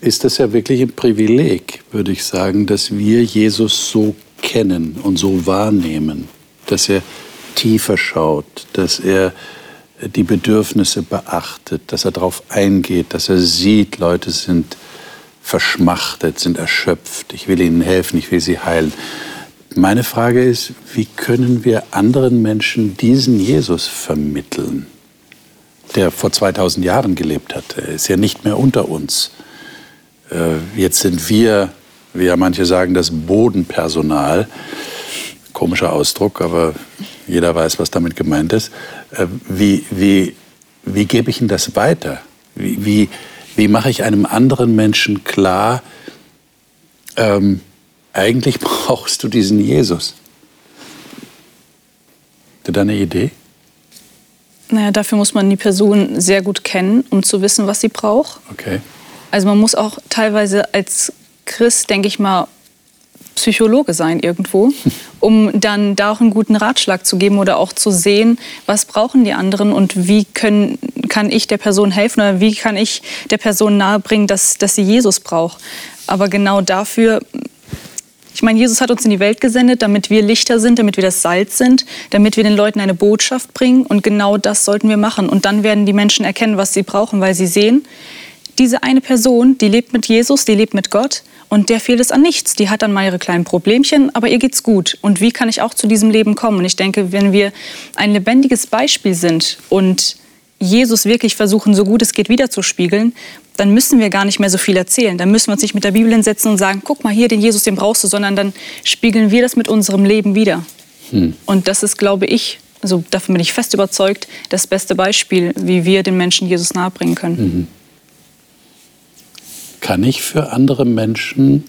ist das ja wirklich ein Privileg, würde ich sagen, dass wir Jesus so kennen und so wahrnehmen, dass er tiefer schaut, dass er die Bedürfnisse beachtet, dass er darauf eingeht, dass er sieht, Leute sind verschmachtet, sind erschöpft, ich will ihnen helfen, ich will sie heilen. Meine Frage ist, wie können wir anderen Menschen diesen Jesus vermitteln, der vor 2000 Jahren gelebt hat? Er ist ja nicht mehr unter uns. Äh, jetzt sind wir, wie ja manche sagen, das Bodenpersonal. Komischer Ausdruck, aber jeder weiß, was damit gemeint ist. Äh, wie, wie, wie gebe ich Ihnen das weiter? Wie, wie, wie mache ich einem anderen Menschen klar, ähm, eigentlich brauchst du diesen Jesus? Hast du da eine Idee? Naja, dafür muss man die Person sehr gut kennen, um zu wissen, was sie braucht. Okay. Also man muss auch teilweise als Christ, denke ich mal, Psychologe sein irgendwo, um dann da auch einen guten Ratschlag zu geben oder auch zu sehen, was brauchen die anderen und wie können, kann ich der Person helfen oder wie kann ich der Person nahebringen, dass, dass sie Jesus braucht. Aber genau dafür, ich meine, Jesus hat uns in die Welt gesendet, damit wir Lichter sind, damit wir das Salz sind, damit wir den Leuten eine Botschaft bringen und genau das sollten wir machen. Und dann werden die Menschen erkennen, was sie brauchen, weil sie sehen, diese eine Person, die lebt mit Jesus, die lebt mit Gott und der fehlt es an nichts. Die hat dann mal ihre kleinen Problemchen, aber ihr geht's gut. Und wie kann ich auch zu diesem Leben kommen? Und ich denke, wenn wir ein lebendiges Beispiel sind und Jesus wirklich versuchen, so gut es geht, wiederzuspiegeln, dann müssen wir gar nicht mehr so viel erzählen. Dann müssen wir uns nicht mit der Bibel hinsetzen und sagen, guck mal hier, den Jesus, den brauchst du, sondern dann spiegeln wir das mit unserem Leben wieder. Hm. Und das ist, glaube ich, also davon bin ich fest überzeugt, das beste Beispiel, wie wir den Menschen Jesus nahebringen können. Mhm. Kann ich für andere Menschen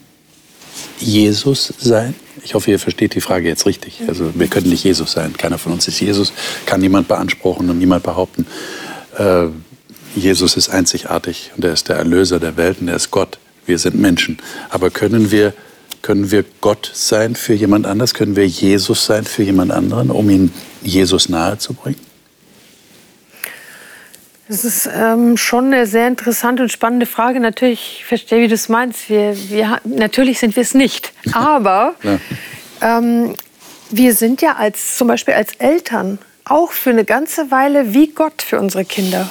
Jesus sein? Ich hoffe, ihr versteht die Frage jetzt richtig. Also wir können nicht Jesus sein. Keiner von uns ist Jesus. Kann niemand beanspruchen und niemand behaupten. Äh, Jesus ist einzigartig und er ist der Erlöser der Welt und er ist Gott. Wir sind Menschen. Aber können wir, können wir Gott sein für jemand anders? Können wir Jesus sein für jemand anderen, um ihn Jesus nahe zu bringen? Das ist ähm, schon eine sehr interessante und spannende Frage. Natürlich, ich verstehe, wie du es meinst. Wir, wir, natürlich sind wir es nicht. Aber ja. ähm, wir sind ja als, zum Beispiel als Eltern auch für eine ganze Weile wie Gott für unsere Kinder.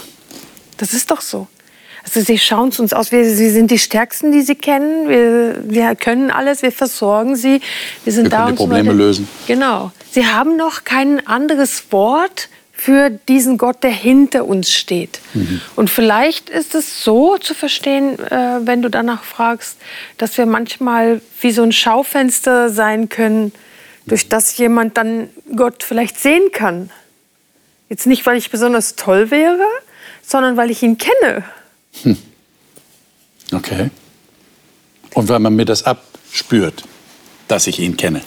Das ist doch so. Also sie schauen es uns aus. Wir, sie sind die Stärksten, die sie kennen. Wir, wir können alles. Wir versorgen sie. Wir sind wir da können die Probleme lösen. Genau. Sie haben noch kein anderes Wort für diesen Gott, der hinter uns steht. Mhm. Und vielleicht ist es so zu verstehen, äh, wenn du danach fragst, dass wir manchmal wie so ein Schaufenster sein können, durch das jemand dann Gott vielleicht sehen kann. Jetzt nicht, weil ich besonders toll wäre, sondern weil ich ihn kenne. Hm. Okay. Und weil man mir das abspürt, dass ich ihn kenne.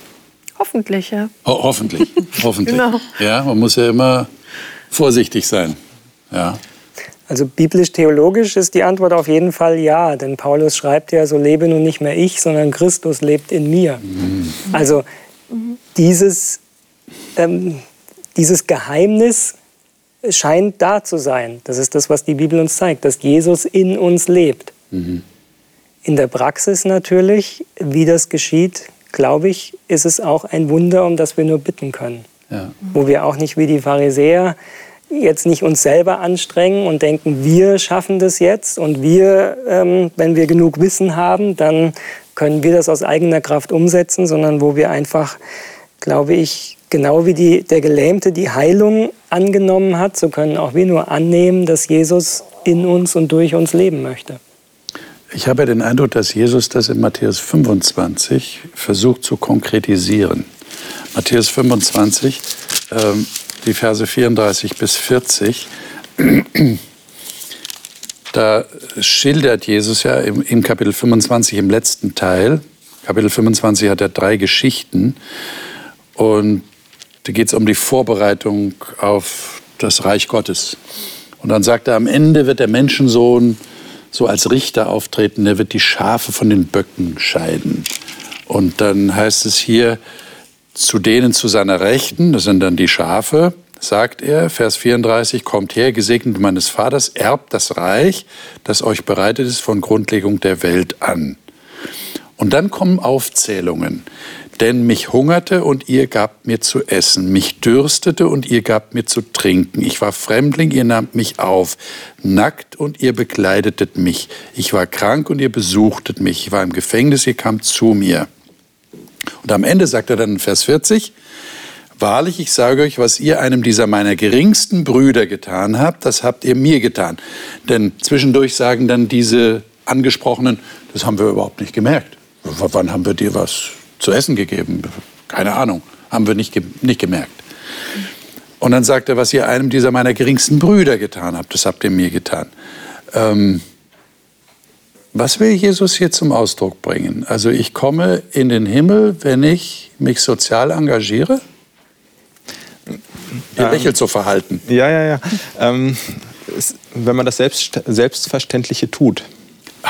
Hoffentlich, ja. Ho hoffentlich, hoffentlich. genau. Ja, man muss ja immer vorsichtig sein. Ja. Also biblisch-theologisch ist die Antwort auf jeden Fall ja, denn Paulus schreibt ja, so lebe nun nicht mehr ich, sondern Christus lebt in mir. Mhm. Also dieses, ähm, dieses Geheimnis scheint da zu sein. Das ist das, was die Bibel uns zeigt, dass Jesus in uns lebt. Mhm. In der Praxis natürlich, wie das geschieht, glaube ich, ist es auch ein Wunder, um das wir nur bitten können. Ja. Wo wir auch nicht wie die Pharisäer jetzt nicht uns selber anstrengen und denken, wir schaffen das jetzt und wir, ähm, wenn wir genug Wissen haben, dann können wir das aus eigener Kraft umsetzen, sondern wo wir einfach, glaube ich, genau wie die, der Gelähmte die Heilung angenommen hat, so können auch wir nur annehmen, dass Jesus in uns und durch uns leben möchte. Ich habe den Eindruck, dass Jesus das in Matthäus 25 versucht zu konkretisieren. Matthäus 25, ähm, die Verse 34 bis 40. Da schildert Jesus ja im, Kapitel 25, im letzten Teil, Kapitel 25 hat er drei Geschichten und da geht es um die Vorbereitung auf das Reich Gottes. Und dann sagt er, am Ende wird der Menschensohn so als Richter auftreten, der wird die Schafe von den Böcken scheiden. Und dann heißt es hier, zu denen zu seiner Rechten, das sind dann die Schafe, sagt er, Vers 34, kommt her, gesegnet meines Vaters, erbt das Reich, das euch bereitet ist von Grundlegung der Welt an. Und dann kommen Aufzählungen. Denn mich hungerte und ihr gabt mir zu essen, mich dürstete und ihr gabt mir zu trinken. Ich war Fremdling, ihr nahmt mich auf, nackt und ihr bekleidetet mich. Ich war krank und ihr besuchtet mich. Ich war im Gefängnis, ihr kamt zu mir. Und am Ende sagt er dann in Vers 40, Wahrlich, ich sage euch, was ihr einem dieser meiner geringsten Brüder getan habt, das habt ihr mir getan. Denn zwischendurch sagen dann diese Angesprochenen, das haben wir überhaupt nicht gemerkt. W wann haben wir dir was zu essen gegeben? Keine Ahnung, haben wir nicht, ge nicht gemerkt. Und dann sagt er, was ihr einem dieser meiner geringsten Brüder getan habt, das habt ihr mir getan. Ähm, was will Jesus hier zum Ausdruck bringen? Also ich komme in den Himmel, wenn ich mich sozial engagiere? Ihr ähm, lächelt so verhalten. Ja, ja, ja. Ähm, es, wenn man das Selbst, Selbstverständliche tut.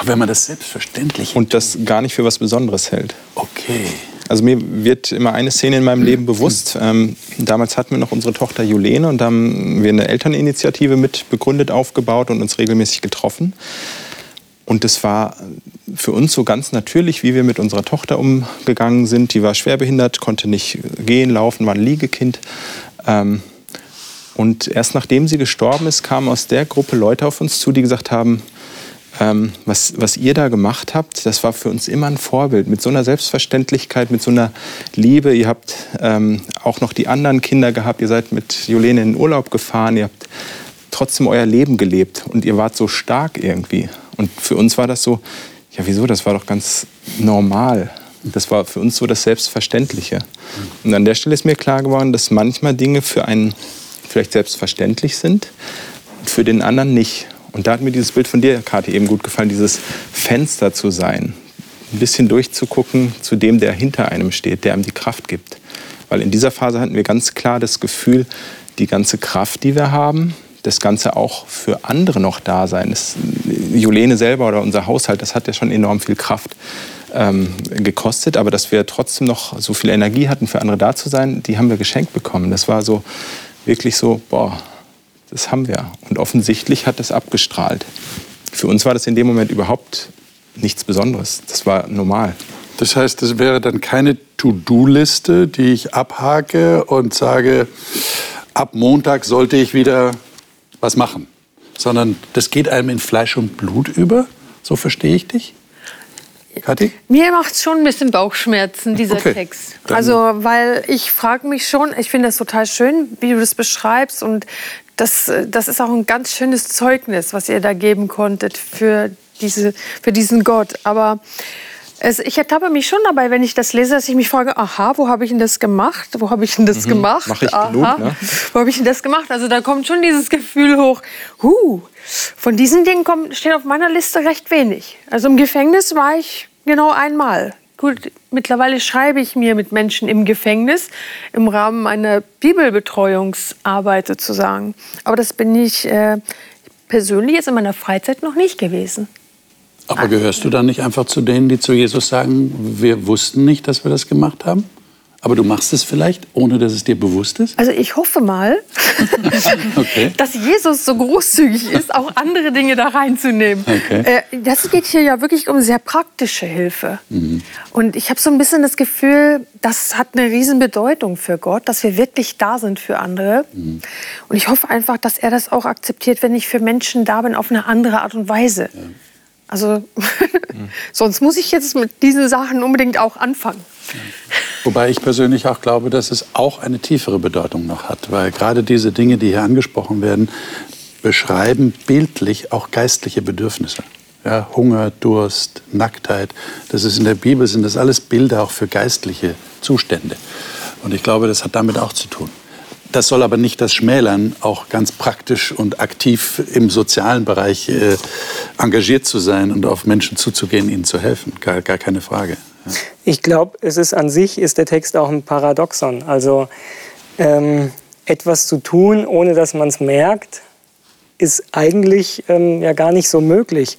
Ach, wenn man das Selbstverständliche Und das gar nicht für was Besonderes hält. Okay. Also mir wird immer eine Szene in meinem Leben bewusst. Ähm, damals hatten wir noch unsere Tochter Julene und da haben wir eine Elterninitiative mit begründet, aufgebaut und uns regelmäßig getroffen. Und es war für uns so ganz natürlich, wie wir mit unserer Tochter umgegangen sind. Die war schwerbehindert, konnte nicht gehen, laufen, war ein Liegekind. Ähm, und erst nachdem sie gestorben ist, kamen aus der Gruppe Leute auf uns zu, die gesagt haben, ähm, was, was ihr da gemacht habt, das war für uns immer ein Vorbild. Mit so einer Selbstverständlichkeit, mit so einer Liebe. Ihr habt ähm, auch noch die anderen Kinder gehabt. Ihr seid mit Jolene in den Urlaub gefahren. Ihr habt trotzdem euer Leben gelebt. Und ihr wart so stark irgendwie. Und für uns war das so, ja wieso, das war doch ganz normal. Das war für uns so das Selbstverständliche. Und an der Stelle ist mir klar geworden, dass manchmal Dinge für einen vielleicht selbstverständlich sind, für den anderen nicht. Und da hat mir dieses Bild von dir, Kathi, eben gut gefallen, dieses Fenster zu sein. Ein bisschen durchzugucken zu dem, der hinter einem steht, der einem die Kraft gibt. Weil in dieser Phase hatten wir ganz klar das Gefühl, die ganze Kraft, die wir haben, das Ganze auch für andere noch da sein. Das, Julene selber oder unser Haushalt, das hat ja schon enorm viel Kraft ähm, gekostet, aber dass wir trotzdem noch so viel Energie hatten, für andere da zu sein, die haben wir geschenkt bekommen. Das war so wirklich so, boah, das haben wir. Und offensichtlich hat das abgestrahlt. Für uns war das in dem Moment überhaupt nichts Besonderes. Das war normal. Das heißt, das wäre dann keine To-Do-Liste, die ich abhake und sage, ab Montag sollte ich wieder was machen, sondern das geht einem in Fleisch und Blut über. So verstehe ich dich? Kathi? Mir macht es schon ein bisschen Bauchschmerzen, dieser okay. Text. Also, weil ich frage mich schon, ich finde das total schön, wie du das beschreibst. Und das, das ist auch ein ganz schönes Zeugnis, was ihr da geben konntet für, diese, für diesen Gott. Aber es, ich ertappe mich schon dabei, wenn ich das lese, dass ich mich frage, aha, wo habe ich denn das gemacht? Wo habe ich denn das mhm. gemacht? Mach ich aha, genug, ne? Wo habe ich denn das gemacht? Also da kommt schon dieses Gefühl hoch, huh, von diesen Dingen kommt, steht auf meiner Liste recht wenig. Also im Gefängnis war ich genau einmal. Gut, mittlerweile schreibe ich mir mit Menschen im Gefängnis im Rahmen meiner Bibelbetreuungsarbeit sozusagen. Aber das bin ich äh, persönlich jetzt in meiner Freizeit noch nicht gewesen. Aber gehörst du dann nicht einfach zu denen, die zu Jesus sagen, wir wussten nicht, dass wir das gemacht haben? Aber du machst es vielleicht, ohne dass es dir bewusst ist? Also ich hoffe mal, okay. dass Jesus so großzügig ist, auch andere Dinge da reinzunehmen. Okay. Äh, das geht hier ja wirklich um sehr praktische Hilfe. Mhm. Und ich habe so ein bisschen das Gefühl, das hat eine Riesenbedeutung für Gott, dass wir wirklich da sind für andere. Mhm. Und ich hoffe einfach, dass er das auch akzeptiert, wenn ich für Menschen da bin, auf eine andere Art und Weise. Ja. Also sonst muss ich jetzt mit diesen Sachen unbedingt auch anfangen. Wobei ich persönlich auch glaube, dass es auch eine tiefere Bedeutung noch hat, weil gerade diese Dinge, die hier angesprochen werden, beschreiben bildlich auch geistliche Bedürfnisse. Ja, Hunger, Durst, Nacktheit, das ist in der Bibel sind das alles Bilder auch für geistliche Zustände. Und ich glaube, das hat damit auch zu tun. Das soll aber nicht das schmälern, auch ganz praktisch und aktiv im sozialen Bereich äh, engagiert zu sein und auf Menschen zuzugehen, ihnen zu helfen. Gar, gar keine Frage. Ja. Ich glaube, es ist an sich ist der Text auch ein Paradoxon. Also ähm, etwas zu tun, ohne dass man es merkt, ist eigentlich ähm, ja gar nicht so möglich.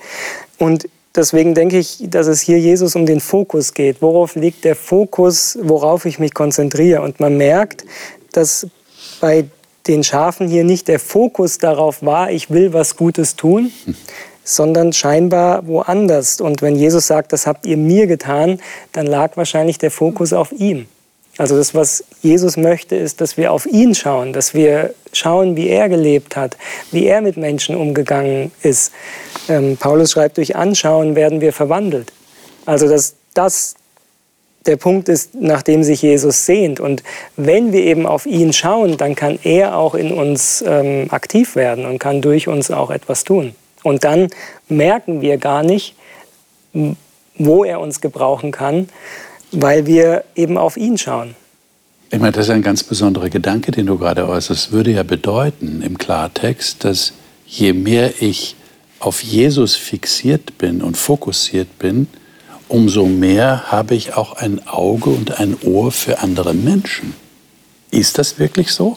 Und deswegen denke ich, dass es hier Jesus um den Fokus geht. Worauf liegt der Fokus, worauf ich mich konzentriere? Und man merkt, dass bei den Schafen hier nicht der Fokus darauf war, ich will was Gutes tun, sondern scheinbar woanders. Und wenn Jesus sagt, das habt ihr mir getan, dann lag wahrscheinlich der Fokus auf ihm. Also das, was Jesus möchte, ist, dass wir auf ihn schauen, dass wir schauen, wie er gelebt hat, wie er mit Menschen umgegangen ist. Ähm, Paulus schreibt, durch Anschauen werden wir verwandelt. Also dass das der Punkt ist, nach dem sich Jesus sehnt. Und wenn wir eben auf ihn schauen, dann kann er auch in uns ähm, aktiv werden und kann durch uns auch etwas tun. Und dann merken wir gar nicht, wo er uns gebrauchen kann, weil wir eben auf ihn schauen. Ich meine, das ist ein ganz besonderer Gedanke, den du gerade äußerst. Das würde ja bedeuten im Klartext, dass je mehr ich auf Jesus fixiert bin und fokussiert bin, umso mehr habe ich auch ein Auge und ein Ohr für andere Menschen. Ist das wirklich so?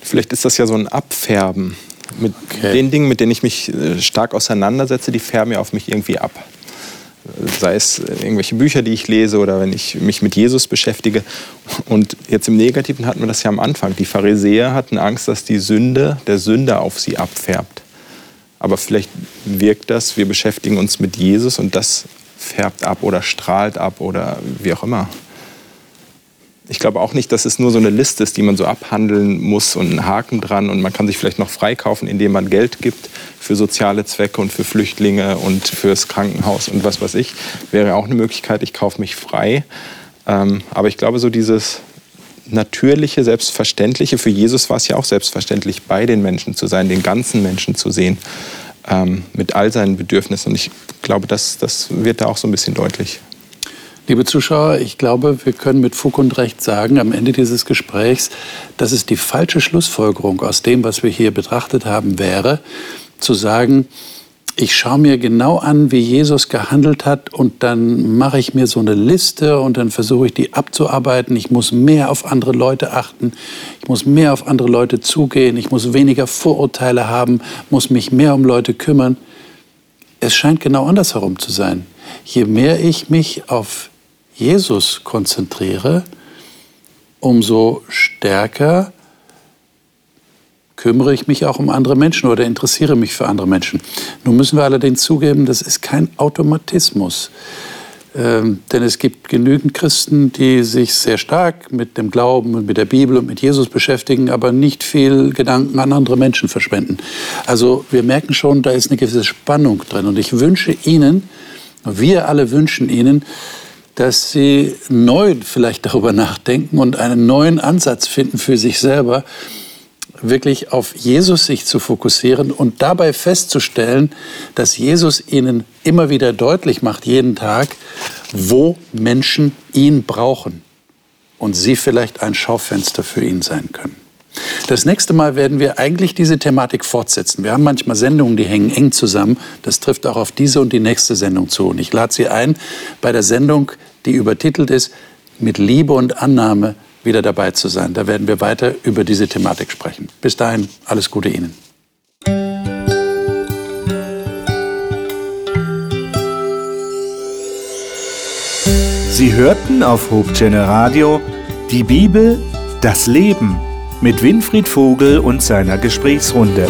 Vielleicht ist das ja so ein Abfärben. Mit okay. den Dingen, mit denen ich mich äh, stark auseinandersetze, die färben ja auf mich irgendwie ab. Sei es irgendwelche Bücher, die ich lese oder wenn ich mich mit Jesus beschäftige. Und jetzt im Negativen hatten wir das ja am Anfang. Die Pharisäer hatten Angst, dass die Sünde, der Sünder auf sie abfärbt. Aber vielleicht wirkt das, wir beschäftigen uns mit Jesus und das färbt ab oder strahlt ab oder wie auch immer. Ich glaube auch nicht, dass es nur so eine Liste ist, die man so abhandeln muss und einen Haken dran und man kann sich vielleicht noch freikaufen, indem man Geld gibt für soziale Zwecke und für Flüchtlinge und fürs Krankenhaus und was weiß ich. Wäre auch eine Möglichkeit, ich kaufe mich frei. Ähm, aber ich glaube, so dieses natürliche, selbstverständliche, für Jesus war es ja auch selbstverständlich, bei den Menschen zu sein, den ganzen Menschen zu sehen ähm, mit all seinen Bedürfnissen. Und ich glaube, das, das wird da auch so ein bisschen deutlich. Liebe Zuschauer, ich glaube, wir können mit Fug und Recht sagen, am Ende dieses Gesprächs, dass es die falsche Schlussfolgerung aus dem, was wir hier betrachtet haben, wäre, zu sagen, ich schaue mir genau an, wie Jesus gehandelt hat und dann mache ich mir so eine Liste und dann versuche ich die abzuarbeiten. Ich muss mehr auf andere Leute achten, ich muss mehr auf andere Leute zugehen, ich muss weniger Vorurteile haben, muss mich mehr um Leute kümmern. Es scheint genau andersherum zu sein. Je mehr ich mich auf Jesus konzentriere, umso stärker kümmere ich mich auch um andere Menschen oder interessiere mich für andere Menschen. Nun müssen wir allerdings zugeben, das ist kein Automatismus. Ähm, denn es gibt genügend Christen, die sich sehr stark mit dem Glauben und mit der Bibel und mit Jesus beschäftigen, aber nicht viel Gedanken an andere Menschen verschwenden. Also wir merken schon, da ist eine gewisse Spannung drin. Und ich wünsche Ihnen, wir alle wünschen Ihnen, dass Sie neu vielleicht darüber nachdenken und einen neuen Ansatz finden für sich selber, wirklich auf Jesus sich zu fokussieren und dabei festzustellen, dass Jesus ihnen immer wieder deutlich macht, jeden Tag, wo Menschen ihn brauchen und sie vielleicht ein Schaufenster für ihn sein können. Das nächste Mal werden wir eigentlich diese Thematik fortsetzen. Wir haben manchmal Sendungen, die hängen eng zusammen. Das trifft auch auf diese und die nächste Sendung zu. Und ich lade Sie ein bei der Sendung, die übertitelt ist, mit Liebe und Annahme wieder dabei zu sein. Da werden wir weiter über diese Thematik sprechen. Bis dahin, alles Gute Ihnen. Sie hörten auf Hope Radio die Bibel, das Leben mit Winfried Vogel und seiner Gesprächsrunde.